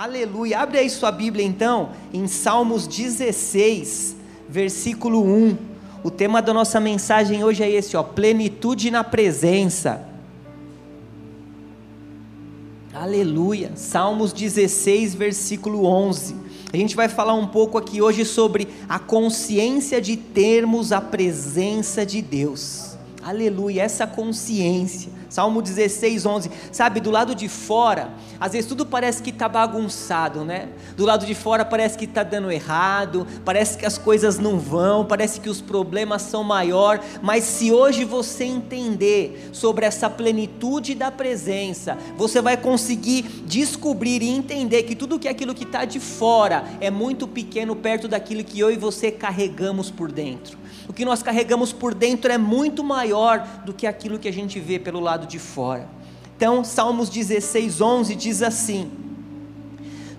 Aleluia. Abre aí sua Bíblia então, em Salmos 16, versículo 1. O tema da nossa mensagem hoje é esse, ó, plenitude na presença. Aleluia. Salmos 16, versículo 11. A gente vai falar um pouco aqui hoje sobre a consciência de termos a presença de Deus. Aleluia, essa consciência. Salmo 16, 11. Sabe, do lado de fora, às vezes tudo parece que está bagunçado, né? Do lado de fora parece que está dando errado, parece que as coisas não vão, parece que os problemas são maior. Mas se hoje você entender sobre essa plenitude da presença, você vai conseguir descobrir e entender que tudo que é aquilo que está de fora é muito pequeno perto daquilo que eu e você carregamos por dentro o que nós carregamos por dentro é muito maior do que aquilo que a gente vê pelo lado de fora. Então, Salmos 16, 11 diz assim: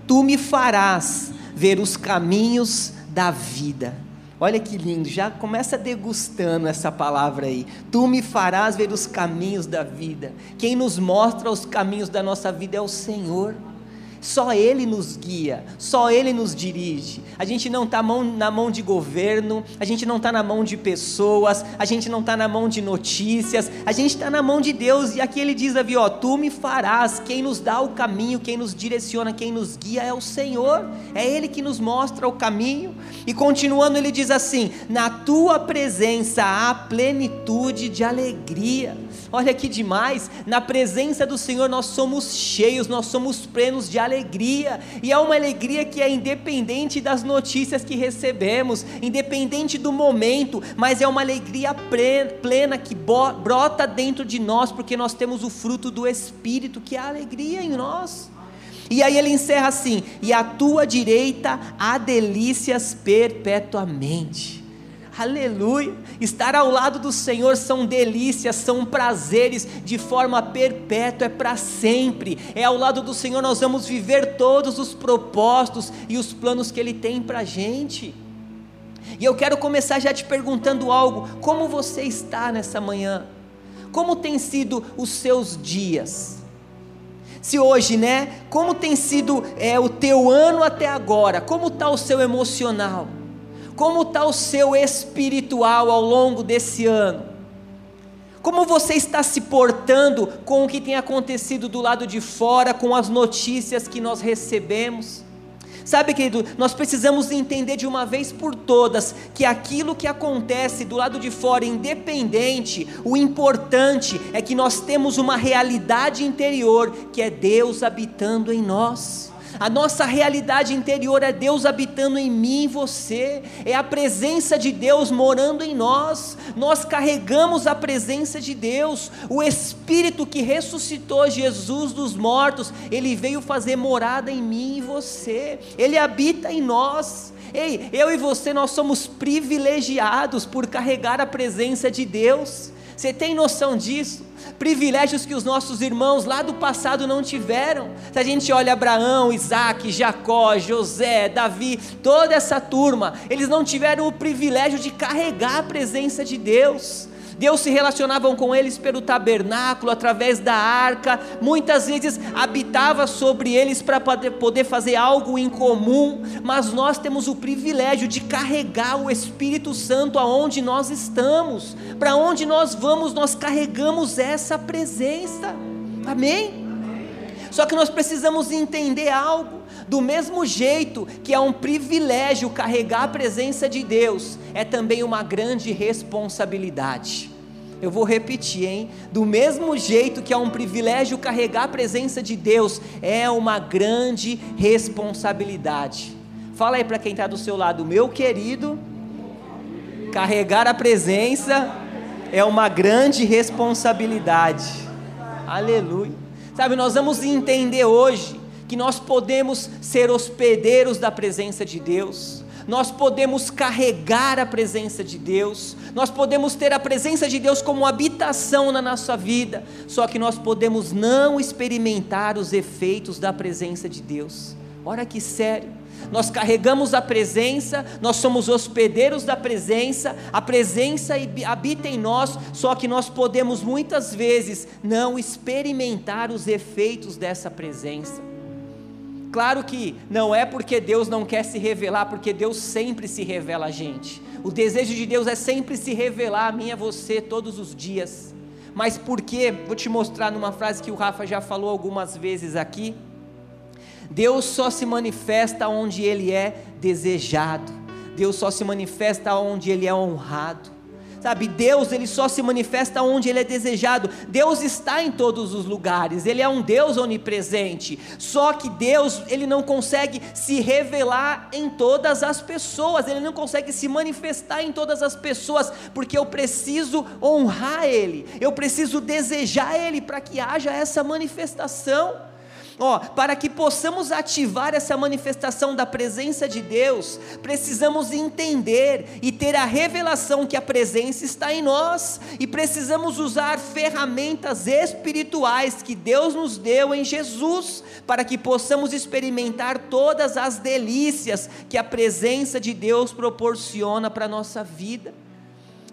Tu me farás ver os caminhos da vida. Olha que lindo, já começa degustando essa palavra aí. Tu me farás ver os caminhos da vida. Quem nos mostra os caminhos da nossa vida é o Senhor. Só Ele nos guia, só Ele nos dirige. A gente não está na mão de governo, a gente não está na mão de pessoas, a gente não está na mão de notícias, a gente está na mão de Deus. E aqui Ele diz, ali, ó, Tu me farás. Quem nos dá o caminho, quem nos direciona, quem nos guia é o Senhor. É Ele que nos mostra o caminho. E continuando, Ele diz assim: Na Tua presença há plenitude de alegria. Olha que demais, na presença do Senhor nós somos cheios, nós somos plenos de alegria, e é uma alegria que é independente das notícias que recebemos, independente do momento, mas é uma alegria plena que brota dentro de nós, porque nós temos o fruto do Espírito, que é a alegria em nós. E aí ele encerra assim: e à tua direita há delícias perpetuamente. Aleluia. Estar ao lado do Senhor são delícias, são prazeres de forma perpétua, é para sempre. É ao lado do Senhor nós vamos viver todos os propósitos e os planos que Ele tem para a gente. E eu quero começar já te perguntando algo: como você está nessa manhã? Como tem sido os seus dias? Se hoje, né? Como tem sido é, o teu ano até agora? Como está o seu emocional? Como está o seu espiritual ao longo desse ano? Como você está se portando com o que tem acontecido do lado de fora, com as notícias que nós recebemos? Sabe, querido, nós precisamos entender de uma vez por todas que aquilo que acontece do lado de fora, independente, o importante é que nós temos uma realidade interior que é Deus habitando em nós. A nossa realidade interior é Deus habitando em mim e você, é a presença de Deus morando em nós. Nós carregamos a presença de Deus, o Espírito que ressuscitou Jesus dos mortos, ele veio fazer morada em mim e você, ele habita em nós. Ei, eu e você, nós somos privilegiados por carregar a presença de Deus. Você tem noção disso? Privilégios que os nossos irmãos lá do passado não tiveram. Se a gente olha Abraão, Isaac, Jacó, José, Davi, toda essa turma, eles não tiveram o privilégio de carregar a presença de Deus. Deus se relacionava com eles pelo tabernáculo, através da arca, muitas vezes habitava sobre eles para poder fazer algo em comum, mas nós temos o privilégio de carregar o Espírito Santo aonde nós estamos, para onde nós vamos, nós carregamos essa presença, amém? Só que nós precisamos entender algo. Do mesmo jeito que é um privilégio carregar a presença de Deus, é também uma grande responsabilidade. Eu vou repetir, hein? Do mesmo jeito que é um privilégio carregar a presença de Deus, é uma grande responsabilidade. Fala aí para quem está do seu lado, meu querido, carregar a presença é uma grande responsabilidade. Aleluia. Sabe, nós vamos entender hoje que nós podemos ser hospedeiros da presença de Deus, nós podemos carregar a presença de Deus, nós podemos ter a presença de Deus como habitação na nossa vida, só que nós podemos não experimentar os efeitos da presença de Deus. Olha que sério. Nós carregamos a presença, nós somos hospedeiros da presença, a presença habita em nós, só que nós podemos muitas vezes não experimentar os efeitos dessa presença. Claro que não é porque Deus não quer se revelar, porque Deus sempre se revela a gente. O desejo de Deus é sempre se revelar a mim e a você todos os dias. Mas por quê? Vou te mostrar numa frase que o Rafa já falou algumas vezes aqui. Deus só se manifesta onde Ele é desejado. Deus só se manifesta onde Ele é honrado. Sabe, Deus ele só se manifesta onde ele é desejado. Deus está em todos os lugares. Ele é um Deus onipresente. Só que Deus, ele não consegue se revelar em todas as pessoas. Ele não consegue se manifestar em todas as pessoas, porque eu preciso honrar ele. Eu preciso desejar ele para que haja essa manifestação. Ó, para que possamos ativar essa manifestação da presença de Deus, precisamos entender e ter a revelação que a presença está em nós, e precisamos usar ferramentas espirituais que Deus nos deu em Jesus, para que possamos experimentar todas as delícias que a presença de Deus proporciona para a nossa vida.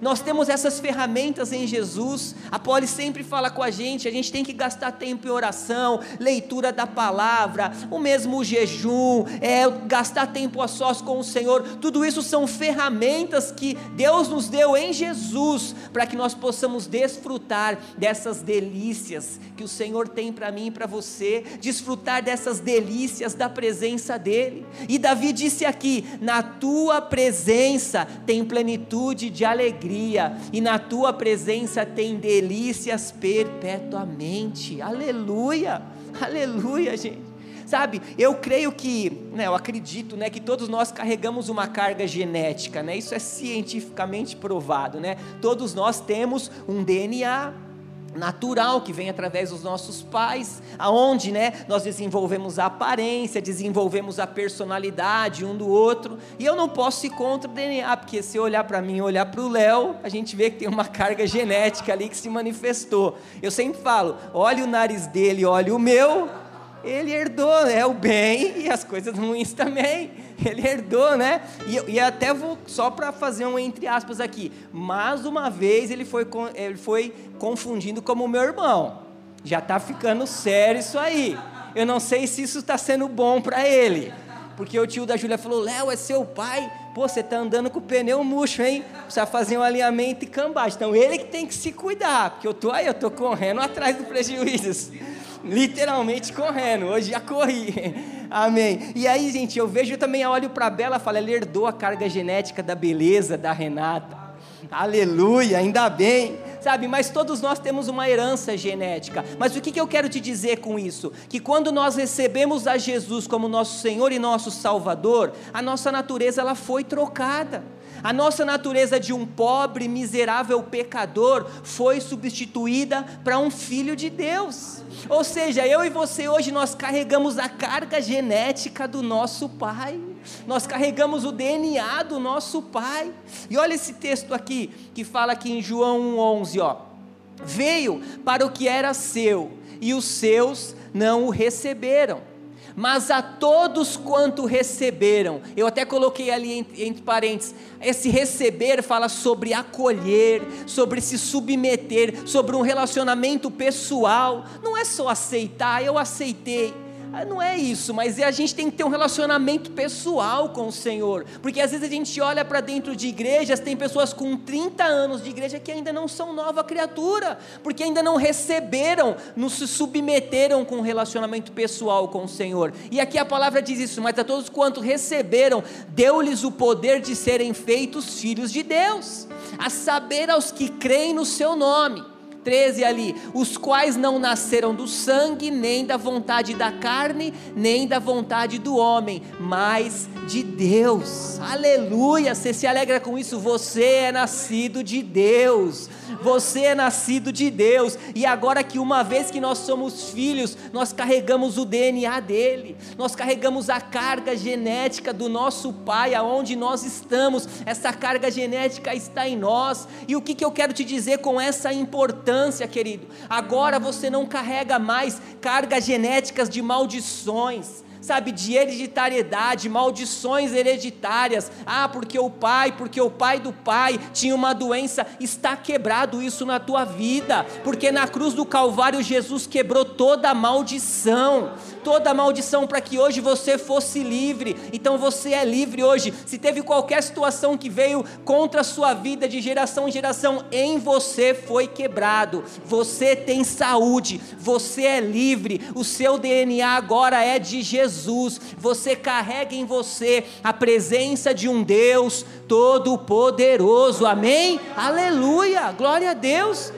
Nós temos essas ferramentas em Jesus. A Poli sempre fala com a gente, a gente tem que gastar tempo em oração, leitura da palavra, o mesmo jejum, é, gastar tempo a sós com o Senhor. Tudo isso são ferramentas que Deus nos deu em Jesus para que nós possamos desfrutar dessas delícias que o Senhor tem para mim e para você, desfrutar dessas delícias da presença dele. E Davi disse aqui: "Na tua presença tem plenitude de alegria alegria, e na tua presença tem delícias perpetuamente. Aleluia, aleluia, gente. Sabe, eu creio que, né, eu acredito, né, que todos nós carregamos uma carga genética, né? Isso é cientificamente provado, né? Todos nós temos um DNA natural que vem através dos nossos pais, aonde, né, nós desenvolvemos a aparência, desenvolvemos a personalidade um do outro. E eu não posso ir contra o DNA, porque se eu olhar para mim, olhar para o Léo, a gente vê que tem uma carga genética ali que se manifestou. Eu sempre falo, olha o nariz dele, olha o meu, ele herdou né, o bem e as coisas ruins também. Ele herdou, né? E, e até vou só para fazer um entre aspas aqui. Mais uma vez ele foi, ele foi confundindo como meu irmão. Já está ficando sério isso aí. Eu não sei se isso está sendo bom para ele. Porque o tio da Júlia falou: Léo, é seu pai. Pô, você está andando com o pneu murcho, hein? Precisa fazer um alinhamento e cambagem. Então ele que tem que se cuidar. Porque eu tô aí, eu tô correndo atrás do prejuízo literalmente correndo. Hoje já corri. Amém. E aí, gente, eu vejo também, eu olho para a Bela e falo, ela herdou a carga genética da beleza da Renata. Aleluia, ainda bem. Sabe, mas todos nós temos uma herança genética. Mas o que, que eu quero te dizer com isso? Que quando nós recebemos a Jesus como nosso Senhor e nosso Salvador, a nossa natureza ela foi trocada. A nossa natureza de um pobre, miserável pecador foi substituída para um filho de Deus. Ou seja, eu e você hoje nós carregamos a carga genética do nosso pai. Nós carregamos o DNA do nosso pai. E olha esse texto aqui que fala aqui em João 1:11, ó. Veio para o que era seu e os seus não o receberam mas a todos quanto receberam, eu até coloquei ali entre, entre parênteses, esse receber fala sobre acolher, sobre se submeter, sobre um relacionamento pessoal, não é só aceitar, eu aceitei, não é isso, mas é a gente tem que ter um relacionamento pessoal com o Senhor, porque às vezes a gente olha para dentro de igrejas, tem pessoas com 30 anos de igreja que ainda não são nova criatura, porque ainda não receberam, não se submeteram com um relacionamento pessoal com o Senhor. E aqui a palavra diz isso, mas a todos quanto receberam, deu-lhes o poder de serem feitos filhos de Deus, a saber aos que creem no seu nome 13 ali, os quais não nasceram do sangue, nem da vontade da carne, nem da vontade do homem, mas de Deus. Aleluia! Você se alegra com isso? Você é nascido de Deus. Você é nascido de Deus. E agora que uma vez que nós somos filhos, nós carregamos o DNA dele. Nós carregamos a carga genética do nosso pai aonde nós estamos. Essa carga genética está em nós. E o que, que eu quero te dizer com essa importância? querido. Agora você não carrega mais cargas genéticas de maldições sabe, de hereditariedade, maldições hereditárias. Ah, porque o pai, porque o pai do pai tinha uma doença, está quebrado isso na tua vida, porque na cruz do Calvário Jesus quebrou toda a maldição toda a maldição para que hoje você fosse livre. Então você é livre hoje. Se teve qualquer situação que veio contra a sua vida de geração em geração, em você foi quebrado. Você tem saúde, você é livre. O seu DNA agora é de Jesus. Você carrega em você a presença de um Deus todo-poderoso. Amém? Aleluia! Glória a Deus.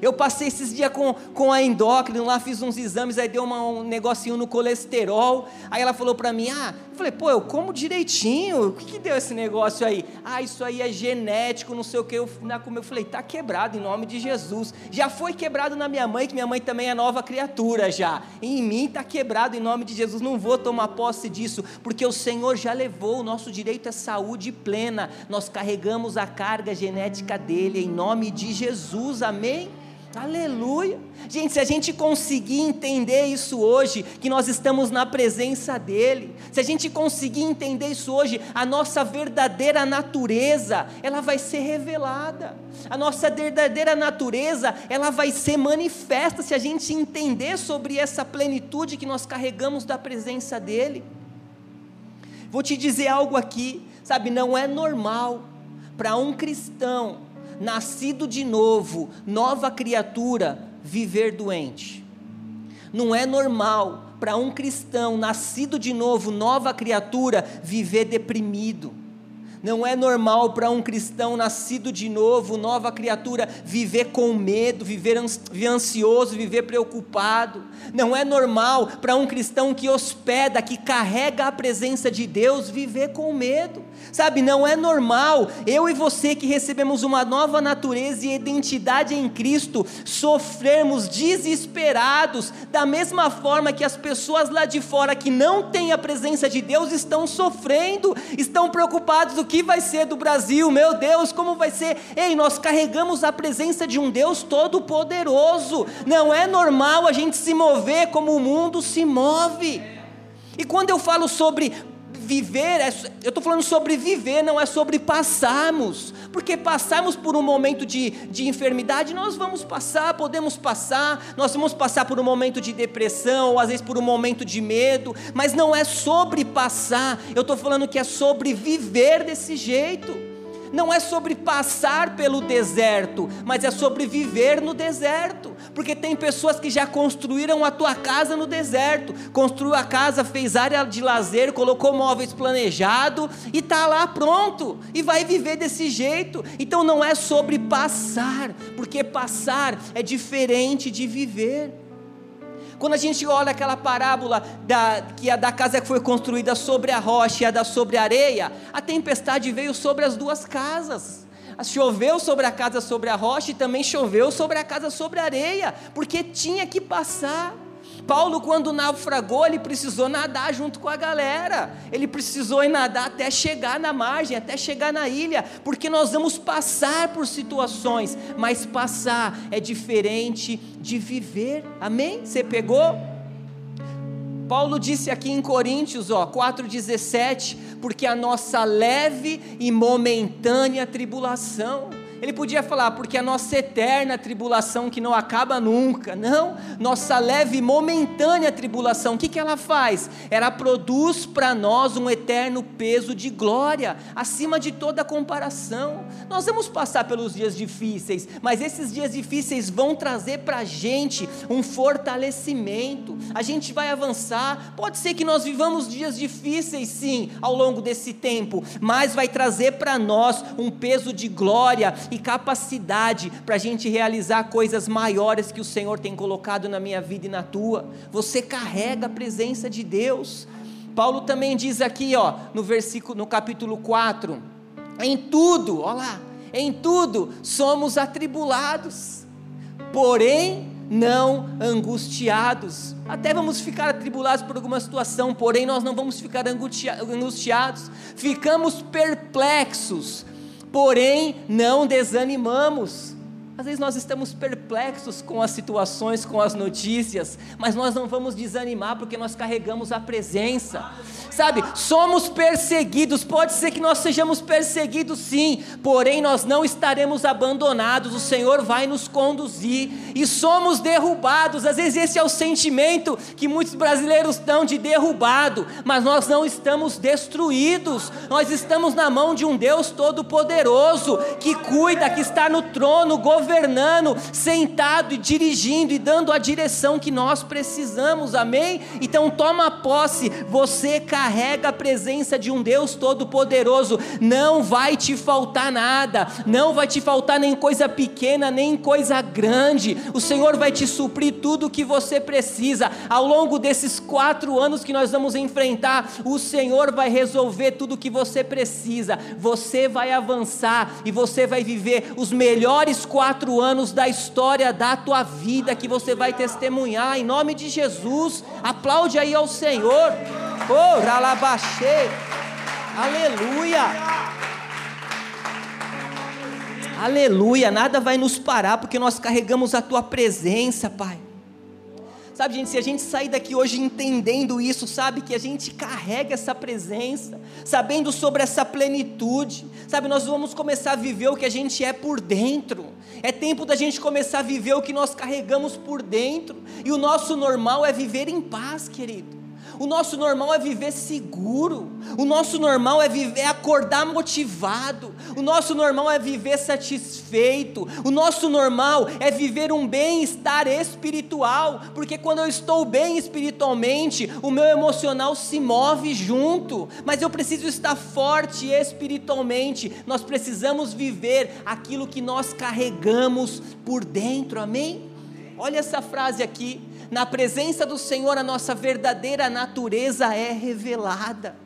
Eu passei esses dias com, com a endócrina lá, fiz uns exames, aí deu uma, um negocinho no colesterol. Aí ela falou para mim: Ah, eu falei, pô, eu como direitinho, o que, que deu esse negócio aí? Ah, isso aí é genético, não sei o que. Eu, na, eu falei: Tá quebrado em nome de Jesus. Já foi quebrado na minha mãe, que minha mãe também é nova criatura já. Em mim tá quebrado em nome de Jesus. Não vou tomar posse disso, porque o Senhor já levou. O nosso direito é saúde plena. Nós carregamos a carga genética dele em nome de Jesus. Amém? Aleluia. Gente, se a gente conseguir entender isso hoje, que nós estamos na presença dEle, se a gente conseguir entender isso hoje, a nossa verdadeira natureza, ela vai ser revelada. A nossa verdadeira natureza, ela vai ser manifesta se a gente entender sobre essa plenitude que nós carregamos da presença dEle. Vou te dizer algo aqui, sabe, não é normal para um cristão nascido de novo, nova criatura, viver doente. Não é normal para um cristão nascido de novo, nova criatura, viver deprimido. Não é normal para um cristão nascido de novo, nova criatura, viver com medo, viver ansioso, viver preocupado. Não é normal para um cristão que hospeda, que carrega a presença de Deus, viver com medo. Sabe, não é normal eu e você que recebemos uma nova natureza e identidade em Cristo sofrermos desesperados, da mesma forma que as pessoas lá de fora que não têm a presença de Deus estão sofrendo, estão preocupados do que vai ser do Brasil, meu Deus, como vai ser? Ei, nós carregamos a presença de um Deus todo-poderoso, não é normal a gente se mover como o mundo se move. E quando eu falo sobre viver, é, eu estou falando sobre viver, não é sobre passarmos, porque passarmos por um momento de, de enfermidade, nós vamos passar, podemos passar, nós vamos passar por um momento de depressão, ou às vezes por um momento de medo, mas não é sobre passar, eu estou falando que é sobre viver desse jeito. Não é sobre passar pelo deserto, mas é sobre viver no deserto, porque tem pessoas que já construíram a tua casa no deserto, construiu a casa, fez área de lazer, colocou móveis planejado e está lá pronto e vai viver desse jeito. Então não é sobre passar, porque passar é diferente de viver. Quando a gente olha aquela parábola da, que a da casa que foi construída sobre a rocha e a da sobre a areia, a tempestade veio sobre as duas casas. Choveu sobre a casa sobre a rocha e também choveu sobre a casa sobre a areia, porque tinha que passar. Paulo, quando naufragou, ele precisou nadar junto com a galera. Ele precisou ir nadar até chegar na margem, até chegar na ilha, porque nós vamos passar por situações, mas passar é diferente de viver. Amém? Você pegou? Paulo disse aqui em Coríntios, ó, 4:17, porque a nossa leve e momentânea tribulação ele podia falar, porque a nossa eterna tribulação que não acaba nunca. Não, nossa leve momentânea tribulação, o que, que ela faz? Ela produz para nós um eterno peso de glória, acima de toda comparação. Nós vamos passar pelos dias difíceis, mas esses dias difíceis vão trazer para a gente um fortalecimento. A gente vai avançar. Pode ser que nós vivamos dias difíceis, sim, ao longo desse tempo, mas vai trazer para nós um peso de glória e capacidade para a gente realizar coisas maiores que o Senhor tem colocado na minha vida e na tua. Você carrega a presença de Deus. Paulo também diz aqui, ó, no versículo, no capítulo 4, em tudo, ó lá, em tudo somos atribulados, porém não angustiados. Até vamos ficar atribulados por alguma situação, porém nós não vamos ficar angustiados. Ficamos perplexos, porém não desanimamos. Às vezes nós estamos perplexos com as situações, com as notícias, mas nós não vamos desanimar porque nós carregamos a presença. Sabe, somos perseguidos, pode ser que nós sejamos perseguidos sim, porém nós não estaremos abandonados, o Senhor vai nos conduzir e somos derrubados. Às vezes esse é o sentimento que muitos brasileiros estão de derrubado, mas nós não estamos destruídos, nós estamos na mão de um Deus todo-poderoso que cuida, que está no trono, governando governando, sentado e dirigindo e dando a direção que nós precisamos, amém? Então toma posse, você carrega a presença de um Deus Todo-Poderoso, não vai te faltar nada, não vai te faltar nem coisa pequena, nem coisa grande, o Senhor vai te suprir tudo o que você precisa, ao longo desses quatro anos que nós vamos enfrentar, o Senhor vai resolver tudo o que você precisa, você vai avançar e você vai viver os melhores quatro quatro anos da história da tua vida que você vai testemunhar, em nome de Jesus. Aplaude aí ao Senhor. Oh, ralabaxê. Aleluia. Aleluia. Nada vai nos parar porque nós carregamos a tua presença, Pai. Sabe, gente, se a gente sair daqui hoje entendendo isso, sabe, que a gente carrega essa presença, sabendo sobre essa plenitude, sabe, nós vamos começar a viver o que a gente é por dentro. É tempo da gente começar a viver o que nós carregamos por dentro, e o nosso normal é viver em paz, querido. O nosso normal é viver seguro. O nosso normal é viver, acordar motivado. O nosso normal é viver satisfeito. O nosso normal é viver um bem-estar espiritual, porque quando eu estou bem espiritualmente, o meu emocional se move junto. Mas eu preciso estar forte espiritualmente. Nós precisamos viver aquilo que nós carregamos por dentro. Amém? Olha essa frase aqui na presença do Senhor, a nossa verdadeira natureza é revelada.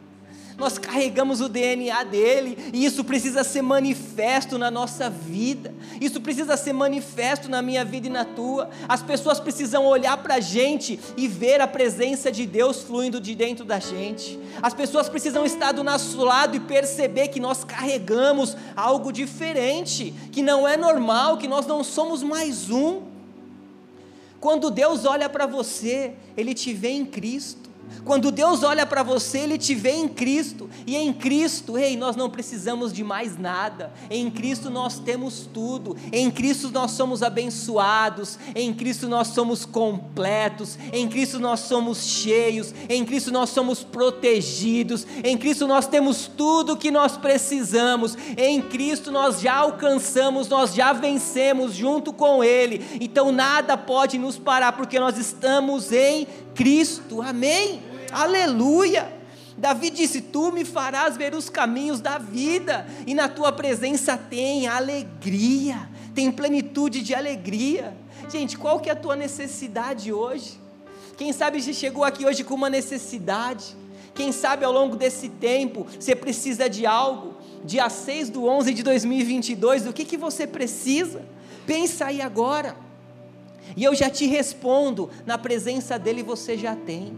Nós carregamos o DNA dele, e isso precisa ser manifesto na nossa vida, isso precisa ser manifesto na minha vida e na tua. As pessoas precisam olhar para a gente e ver a presença de Deus fluindo de dentro da gente. As pessoas precisam estar do nosso lado e perceber que nós carregamos algo diferente, que não é normal, que nós não somos mais um. Quando Deus olha para você, Ele te vê em Cristo. Quando Deus olha para você, Ele te vê em Cristo, e em Cristo, ei, nós não precisamos de mais nada, em Cristo nós temos tudo, em Cristo nós somos abençoados, em Cristo nós somos completos, em Cristo nós somos cheios, em Cristo nós somos protegidos, em Cristo nós temos tudo que nós precisamos, em Cristo nós já alcançamos, nós já vencemos junto com Ele, então nada pode nos parar, porque nós estamos em Cristo, amém? Aleluia! Davi disse: Tu me farás ver os caminhos da vida, e na tua presença tem alegria, tem plenitude de alegria. Gente, qual que é a tua necessidade hoje? Quem sabe você chegou aqui hoje com uma necessidade? Quem sabe ao longo desse tempo você precisa de algo? Dia 6 do 11 de 2022, do que, que você precisa? Pensa aí agora. E eu já te respondo: na presença dEle você já tem.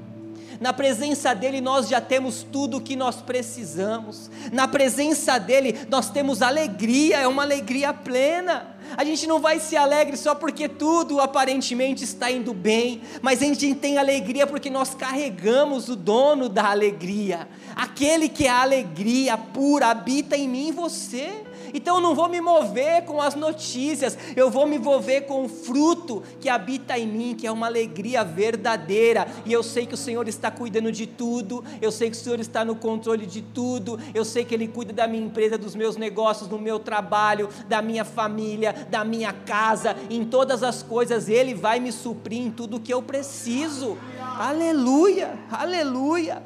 Na presença dEle nós já temos tudo o que nós precisamos. Na presença dEle nós temos alegria, é uma alegria plena. A gente não vai se alegre só porque tudo aparentemente está indo bem, mas a gente tem alegria porque nós carregamos o dono da alegria. Aquele que é a alegria pura habita em mim e você. Então eu não vou me mover com as notícias, eu vou me mover com o fruto que habita em mim, que é uma alegria verdadeira. E eu sei que o Senhor está cuidando de tudo, eu sei que o Senhor está no controle de tudo, eu sei que Ele cuida da minha empresa, dos meus negócios, do meu trabalho, da minha família, da minha casa, em todas as coisas, Ele vai me suprir em tudo que eu preciso. Aleluia, aleluia,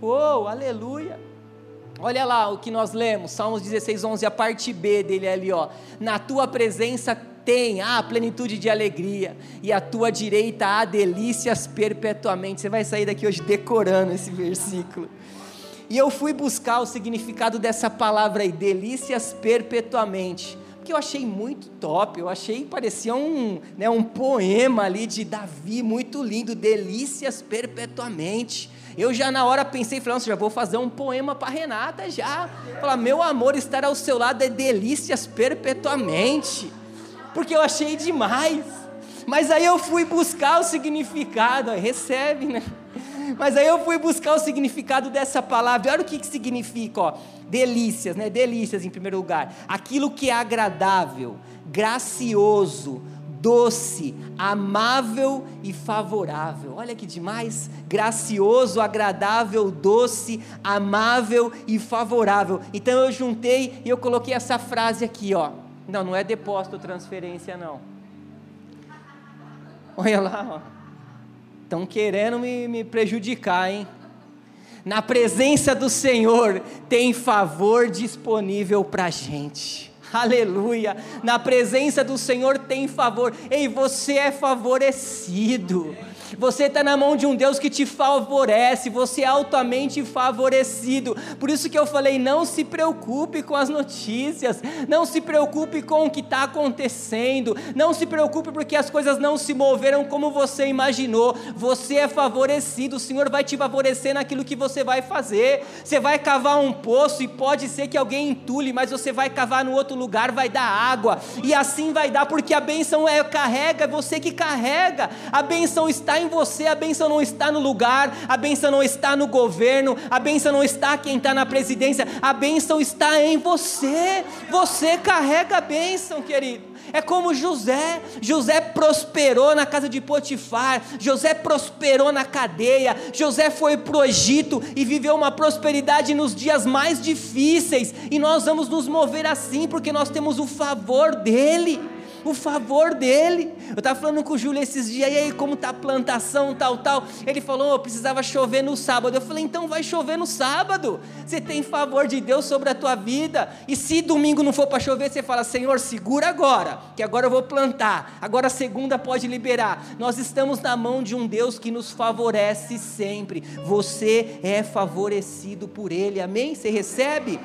oh, aleluia. Olha lá o que nós lemos, Salmos 16, 11, a parte B dele ali, ó. Na tua presença tem a plenitude de alegria, e a tua direita há delícias perpetuamente. Você vai sair daqui hoje decorando esse versículo. E eu fui buscar o significado dessa palavra aí, delícias perpetuamente, porque eu achei muito top, eu achei, parecia um, né, um poema ali de Davi, muito lindo, delícias perpetuamente. Eu já na hora pensei, falei, já vou fazer um poema para Renata já. Falar, meu amor, estar ao seu lado é delícias perpetuamente. porque eu achei demais. Mas aí eu fui buscar o significado, recebe, né? Mas aí eu fui buscar o significado dessa palavra. Olha o que, que significa, ó. Delícias, né? Delícias em primeiro lugar. Aquilo que é agradável, gracioso, doce, amável e favorável. Olha que demais! Gracioso, agradável, doce, amável e favorável. Então eu juntei e eu coloquei essa frase aqui, ó. Não, não é depósito ou transferência, não. Olha lá, ó. Estão querendo me, me prejudicar, hein? Na presença do Senhor tem favor disponível para gente. Aleluia. Na presença do Senhor tem favor. Ei, você é favorecido. Você está na mão de um Deus que te favorece, você é altamente favorecido. Por isso que eu falei: não se preocupe com as notícias, não se preocupe com o que está acontecendo, não se preocupe porque as coisas não se moveram como você imaginou. Você é favorecido, o Senhor vai te favorecer naquilo que você vai fazer. Você vai cavar um poço e pode ser que alguém entule, mas você vai cavar no outro lugar, vai dar água, e assim vai dar, porque a bênção é carrega, é você que carrega, a bênção está em em você, a bênção não está no lugar, a bênção não está no governo, a bênção não está quem está na presidência, a bênção está em você. Você carrega a bênção, querido. É como José. José prosperou na casa de Potifar. José prosperou na cadeia. José foi para o Egito e viveu uma prosperidade nos dias mais difíceis. E nós vamos nos mover assim porque nós temos o favor dele o favor dele. Eu estava falando com o Júlio esses dias, e aí, como está a plantação, tal, tal. Ele falou, oh, precisava chover no sábado. Eu falei, então vai chover no sábado. Você tem favor de Deus sobre a tua vida. E se domingo não for para chover, você fala, Senhor, segura agora, que agora eu vou plantar. Agora segunda pode liberar. Nós estamos na mão de um Deus que nos favorece sempre. Você é favorecido por Ele. Amém? Você recebe?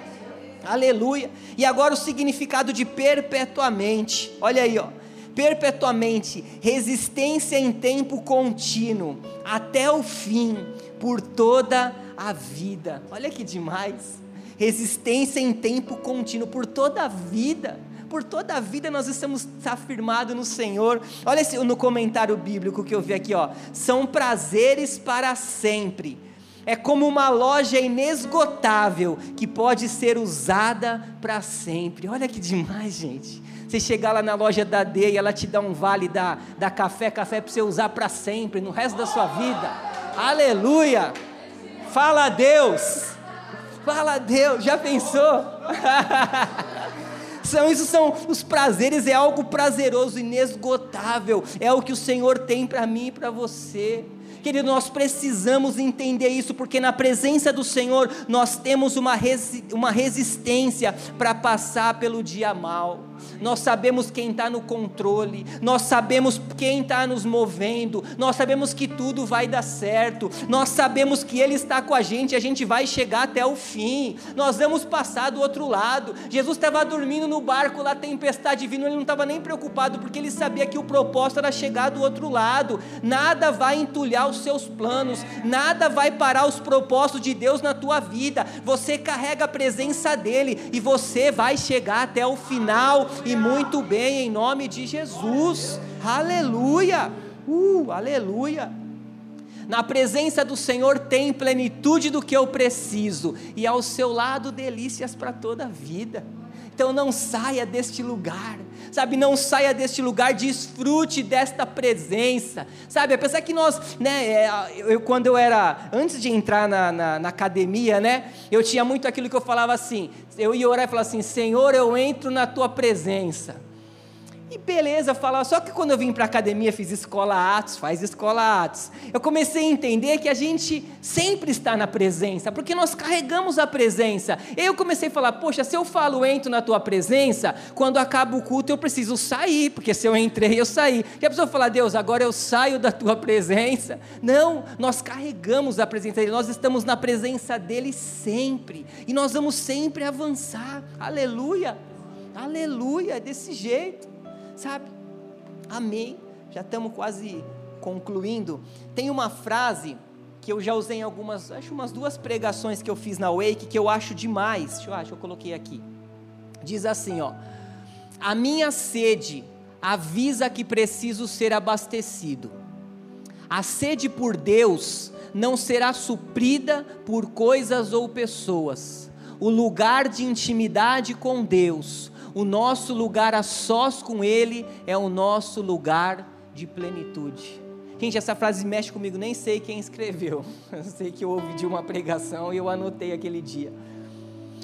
Aleluia. E agora o significado de perpetuamente. Olha aí, ó. Perpetuamente, resistência em tempo contínuo, até o fim, por toda a vida. Olha que demais. Resistência em tempo contínuo, por toda a vida por toda a vida nós estamos afirmados no Senhor. Olha esse, no comentário bíblico que eu vi aqui, ó. São prazeres para sempre é como uma loja inesgotável que pode ser usada para sempre. Olha que demais, gente. Você chegar lá na loja da D e ela te dá um vale da, da café, café para você usar para sempre, no resto da sua vida. Aleluia! Fala a Deus! Fala a Deus! Já pensou? são, isso são os prazeres, é algo prazeroso, inesgotável, é o que o Senhor tem para mim e para você. Querido, nós precisamos entender isso, porque na presença do Senhor nós temos uma, resi uma resistência para passar pelo dia mal nós sabemos quem está no controle, nós sabemos quem está nos movendo, nós sabemos que tudo vai dar certo, nós sabemos que Ele está com a gente, a gente vai chegar até o fim, nós vamos passar do outro lado. Jesus estava dormindo no barco, lá tempestade vindo, ele não estava nem preocupado, porque ele sabia que o propósito era chegar do outro lado, nada vai entulhar os seus planos, nada vai parar os propósitos de Deus na tua vida, você carrega a presença dEle e você vai chegar até o final e muito bem em nome de Jesus. Aleluia! Uh, aleluia! Na presença do Senhor tem plenitude do que eu preciso, e ao seu lado delícias para toda a vida. Então não saia deste lugar, sabe? Não saia deste lugar, desfrute desta presença, sabe? Apesar que nós, né, é, eu, quando eu era, antes de entrar na, na, na, academia, né, eu tinha muito aquilo que eu falava assim, eu ia orar e falar assim: Senhor, eu entro na tua presença. E beleza, falar, só que quando eu vim para a academia, fiz escola Atos, faz escola Atos, eu comecei a entender que a gente sempre está na presença, porque nós carregamos a presença. Eu comecei a falar, poxa, se eu falo entro na tua presença, quando acaba o culto eu preciso sair, porque se eu entrei, eu saí. E a pessoa fala, Deus, agora eu saio da tua presença. Não, nós carregamos a presença dele, nós estamos na presença dele sempre, e nós vamos sempre avançar. Aleluia, aleluia, desse jeito sabe? Amém. Já estamos quase concluindo. Tem uma frase que eu já usei em algumas, acho umas duas pregações que eu fiz na Wake que eu acho demais. Deixa eu, acho, eu coloquei aqui. Diz assim, ó: A minha sede avisa que preciso ser abastecido. A sede por Deus não será suprida por coisas ou pessoas. O lugar de intimidade com Deus, o nosso lugar a sós com Ele, é o nosso lugar de plenitude. Gente, essa frase mexe comigo, nem sei quem escreveu. Eu sei que eu ouvi de uma pregação e eu anotei aquele dia.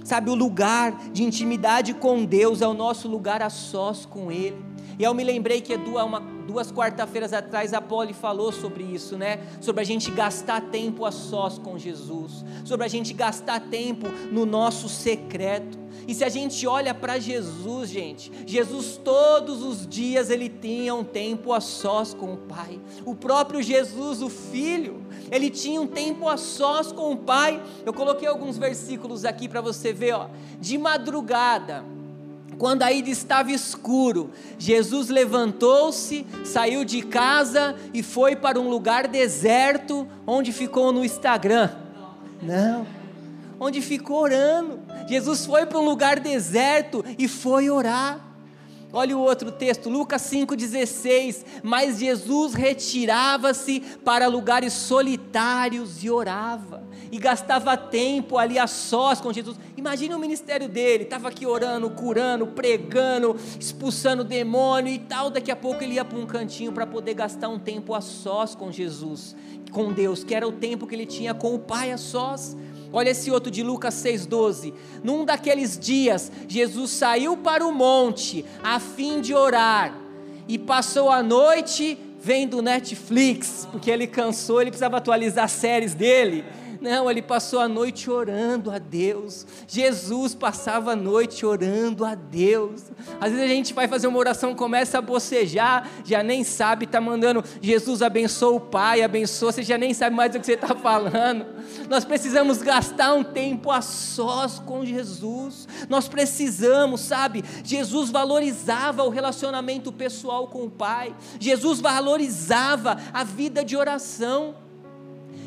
Sabe, o lugar de intimidade com Deus é o nosso lugar a sós com Ele. E eu me lembrei que duas, duas quarta-feiras atrás a Polly falou sobre isso, né? Sobre a gente gastar tempo a sós com Jesus, sobre a gente gastar tempo no nosso secreto. E se a gente olha para Jesus, gente, Jesus todos os dias ele tinha um tempo a sós com o Pai. O próprio Jesus, o Filho, ele tinha um tempo a sós com o Pai. Eu coloquei alguns versículos aqui para você ver, ó. De madrugada, quando ainda estava escuro, Jesus levantou-se, saiu de casa e foi para um lugar deserto, onde ficou no Instagram. Não, onde ficou orando. Jesus foi para um lugar deserto e foi orar. Olha o outro texto, Lucas 5,16. Mas Jesus retirava-se para lugares solitários e orava, e gastava tempo ali a sós com Jesus. Imagina o ministério dele, estava aqui orando, curando, pregando, expulsando demônio e tal. Daqui a pouco ele ia para um cantinho para poder gastar um tempo a sós com Jesus, com Deus, que era o tempo que ele tinha com o Pai a sós. Olha esse outro de Lucas 6,12. Num daqueles dias, Jesus saiu para o monte a fim de orar e passou a noite vendo Netflix, porque ele cansou, ele precisava atualizar as séries dele. Não, ele passou a noite orando a Deus. Jesus passava a noite orando a Deus. Às vezes a gente vai fazer uma oração, começa a bocejar, já nem sabe, está mandando Jesus abençoa o Pai, abençoa, você já nem sabe mais o que você está falando. Nós precisamos gastar um tempo a sós com Jesus. Nós precisamos, sabe? Jesus valorizava o relacionamento pessoal com o Pai. Jesus valorizava a vida de oração.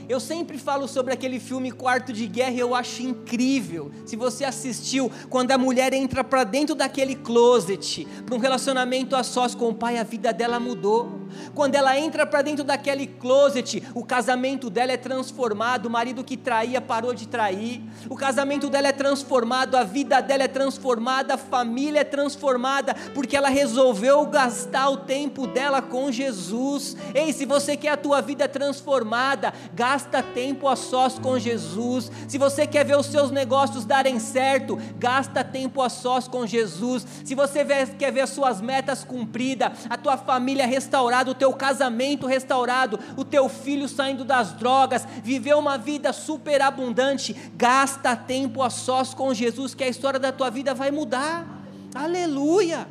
Eu sempre falo sobre aquele filme Quarto de Guerra e eu acho incrível. Se você assistiu, quando a mulher entra para dentro daquele closet, para um relacionamento a sós com o pai, a vida dela mudou. Quando ela entra para dentro daquele closet, o casamento dela é transformado, o marido que traía parou de trair, o casamento dela é transformado, a vida dela é transformada, a família é transformada, porque ela resolveu gastar o tempo dela com Jesus. Ei, se você quer a tua vida transformada, gasta tempo a sós com Jesus. Se você quer ver os seus negócios darem certo, gasta tempo a sós com Jesus. Se você quer ver as suas metas cumpridas, a tua família restaurada, o teu casamento restaurado, o teu filho saindo das drogas, viver uma vida superabundante, gasta tempo a sós com Jesus, que a história da tua vida vai mudar. Aleluia!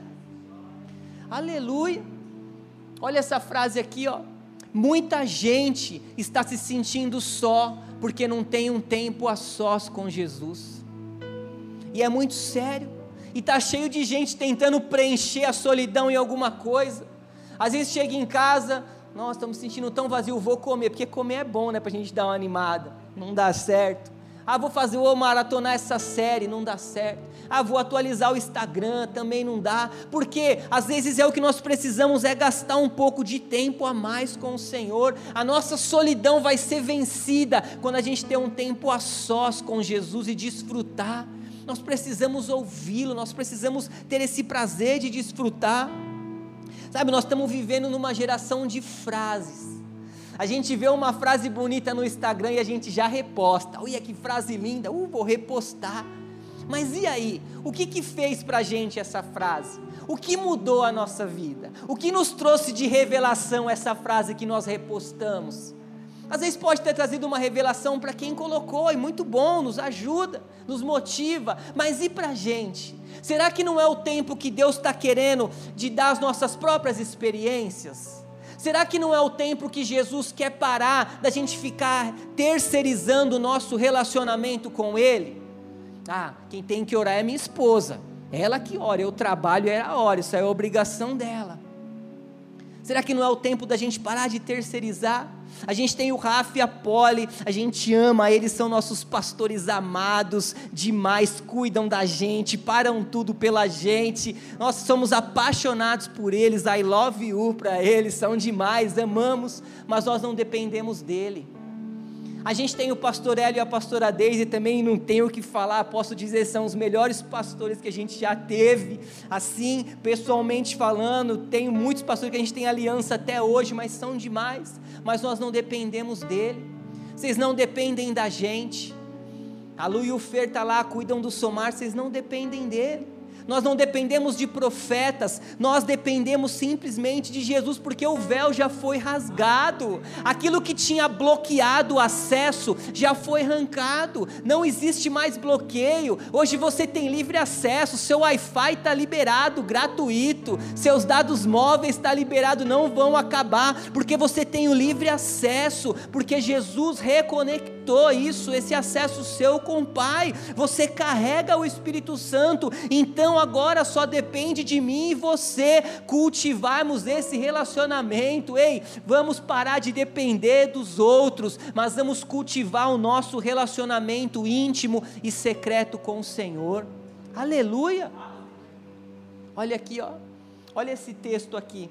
Aleluia! Olha essa frase aqui, ó. Muita gente está se sentindo só porque não tem um tempo a sós com Jesus. E é muito sério. E está cheio de gente tentando preencher a solidão em alguma coisa. Às vezes chega em casa, nós estamos sentindo tão vazio, vou comer, porque comer é bom, né? A gente dar uma animada. Não dá certo. Ah, vou fazer, vou maratonar essa série, não dá certo. Ah, vou atualizar o Instagram, também não dá. Porque às vezes é o que nós precisamos é gastar um pouco de tempo a mais com o Senhor. A nossa solidão vai ser vencida quando a gente tem um tempo a sós com Jesus e desfrutar. Nós precisamos ouvi-lo, nós precisamos ter esse prazer de desfrutar. Sabe, nós estamos vivendo numa geração de frases. A gente vê uma frase bonita no Instagram e a gente já reposta. Olha que frase linda, uh, vou repostar. Mas e aí? O que que fez para a gente essa frase? O que mudou a nossa vida? O que nos trouxe de revelação essa frase que nós repostamos? Às vezes pode ter trazido uma revelação para quem colocou, e muito bom, nos ajuda, nos motiva, mas e para a gente? Será que não é o tempo que Deus está querendo de dar as nossas próprias experiências? Será que não é o tempo que Jesus quer parar da gente ficar terceirizando o nosso relacionamento com Ele? Ah, quem tem que orar é minha esposa. Ela que ora, eu trabalho, ela ora, isso é obrigação dela. Será que não é o tempo da gente parar de terceirizar? A gente tem o Rafa e a Poli, a gente ama, eles são nossos pastores amados demais, cuidam da gente, param tudo pela gente. Nós somos apaixonados por eles, I love you para eles, são demais, amamos, mas nós não dependemos dele. A gente tem o pastor Hélio e a pastora Deise também, não tenho o que falar, posso dizer, são os melhores pastores que a gente já teve, assim, pessoalmente falando, tenho muitos pastores que a gente tem aliança até hoje, mas são demais, mas nós não dependemos dele, vocês não dependem da gente, a Lu e o Fer tá lá, cuidam do Somar, vocês não dependem dele, nós não dependemos de profetas, nós dependemos simplesmente de Jesus, porque o véu já foi rasgado, aquilo que tinha bloqueado o acesso já foi arrancado, não existe mais bloqueio. Hoje você tem livre acesso, seu Wi-Fi está liberado, gratuito, seus dados móveis está liberado, não vão acabar, porque você tem o livre acesso, porque Jesus reconectou isso, esse acesso seu com o Pai. Você carrega o Espírito Santo, então agora só depende de mim e você cultivarmos esse relacionamento. Ei, vamos parar de depender dos outros, mas vamos cultivar o nosso relacionamento íntimo e secreto com o Senhor. Aleluia! Olha aqui, ó. Olha esse texto aqui.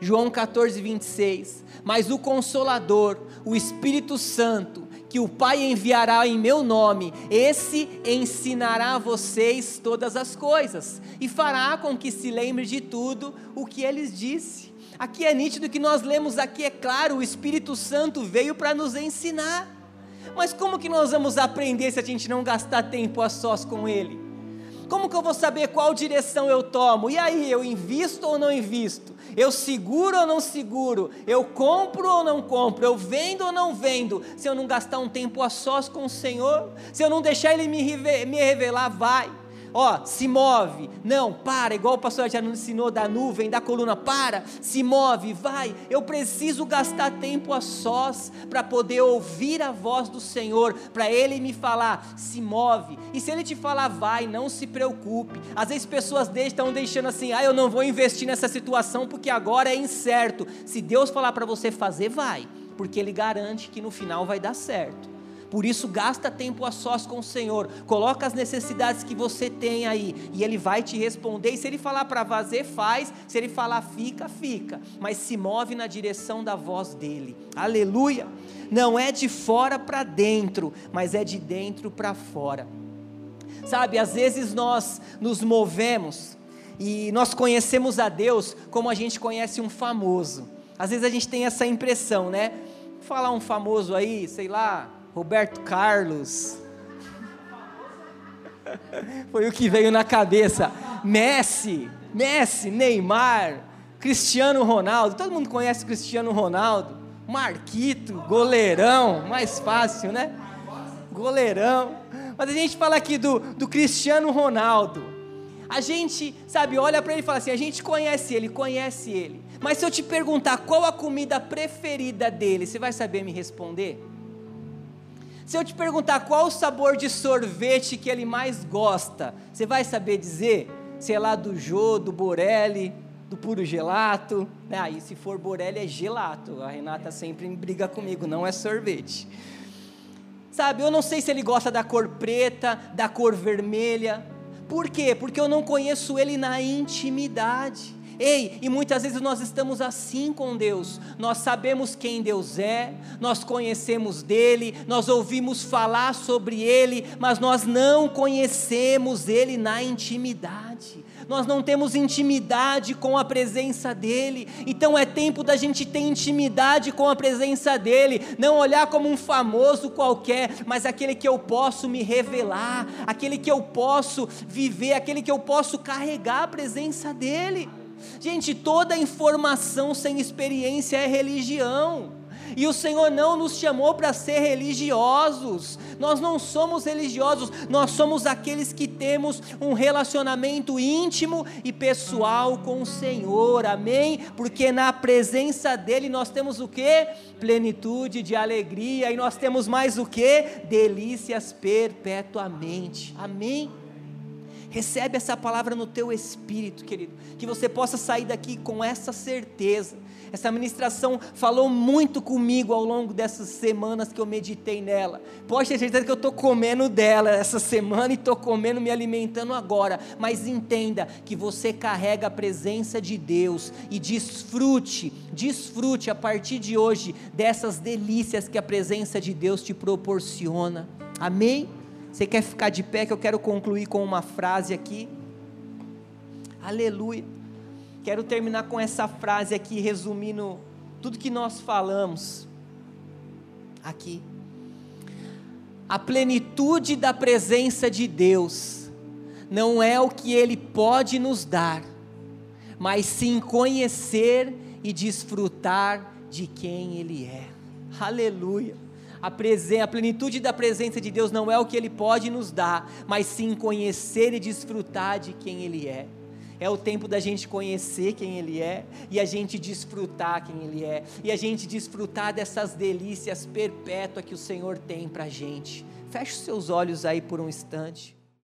João 14, 26. Mas o Consolador, o Espírito Santo, que o Pai enviará em meu nome, esse ensinará a vocês todas as coisas e fará com que se lembre de tudo o que eles disse. Aqui é nítido que nós lemos aqui, é claro, o Espírito Santo veio para nos ensinar. Mas como que nós vamos aprender se a gente não gastar tempo a sós com Ele? Como que eu vou saber qual direção eu tomo? E aí, eu invisto ou não invisto? Eu seguro ou não seguro? Eu compro ou não compro? Eu vendo ou não vendo? Se eu não gastar um tempo a sós com o Senhor? Se eu não deixar Ele me, revelar, vai ó, se move, não, para, igual o pastor já nos ensinou da nuvem, da coluna, para, se move, vai, eu preciso gastar tempo a sós para poder ouvir a voz do Senhor, para Ele me falar, se move, e se Ele te falar, vai, não se preocupe, às vezes pessoas estão deixando assim, ah, eu não vou investir nessa situação porque agora é incerto, se Deus falar para você fazer, vai, porque Ele garante que no final vai dar certo, por isso, gasta tempo a sós com o Senhor. Coloca as necessidades que você tem aí. E Ele vai te responder. E se Ele falar para fazer, faz. Se Ele falar fica, fica. Mas se move na direção da voz dEle. Aleluia. Não é de fora para dentro, mas é de dentro para fora. Sabe, às vezes nós nos movemos e nós conhecemos a Deus como a gente conhece um famoso. Às vezes a gente tem essa impressão, né? Falar um famoso aí, sei lá, Roberto Carlos. Foi o que veio na cabeça. Messi, Messi, Neymar, Cristiano Ronaldo. Todo mundo conhece Cristiano Ronaldo. Marquito, goleirão, mais fácil, né? Goleirão. Mas a gente fala aqui do, do Cristiano Ronaldo. A gente, sabe, olha para ele e fala assim: a gente conhece ele, conhece ele. Mas se eu te perguntar qual a comida preferida dele, você vai saber me responder? Se eu te perguntar qual o sabor de sorvete que ele mais gosta, você vai saber dizer? Sei lá, do Jô, do Borelli, do puro gelato. Ah, se for Borelli é gelato. A Renata sempre briga comigo, não é sorvete. Sabe, eu não sei se ele gosta da cor preta, da cor vermelha. Por quê? Porque eu não conheço ele na intimidade. Ei, e muitas vezes nós estamos assim com Deus. Nós sabemos quem Deus é, nós conhecemos dele, nós ouvimos falar sobre ele, mas nós não conhecemos ele na intimidade. Nós não temos intimidade com a presença dele. Então é tempo da gente ter intimidade com a presença dele, não olhar como um famoso qualquer, mas aquele que eu posso me revelar, aquele que eu posso viver, aquele que eu posso carregar a presença dele. Gente, toda informação sem experiência é religião. E o Senhor não nos chamou para ser religiosos. Nós não somos religiosos, nós somos aqueles que temos um relacionamento íntimo e pessoal com o Senhor. Amém? Porque na presença dele nós temos o que? Plenitude de alegria e nós temos mais o que? Delícias perpetuamente. Amém? Recebe essa palavra no teu espírito, querido, que você possa sair daqui com essa certeza. Essa ministração falou muito comigo ao longo dessas semanas que eu meditei nela. Pode ter certeza que eu estou comendo dela essa semana e estou comendo, me alimentando agora. Mas entenda que você carrega a presença de Deus e desfrute, desfrute a partir de hoje dessas delícias que a presença de Deus te proporciona. Amém? Você quer ficar de pé que eu quero concluir com uma frase aqui? Aleluia. Quero terminar com essa frase aqui, resumindo tudo que nós falamos aqui. A plenitude da presença de Deus não é o que Ele pode nos dar, mas sim conhecer e desfrutar de quem Ele é. Aleluia. A, presen a plenitude da presença de Deus não é o que Ele pode nos dar, mas sim conhecer e desfrutar de quem Ele é. É o tempo da gente conhecer quem Ele é e a gente desfrutar quem Ele é e a gente desfrutar dessas delícias perpétuas que o Senhor tem para gente. Feche os seus olhos aí por um instante.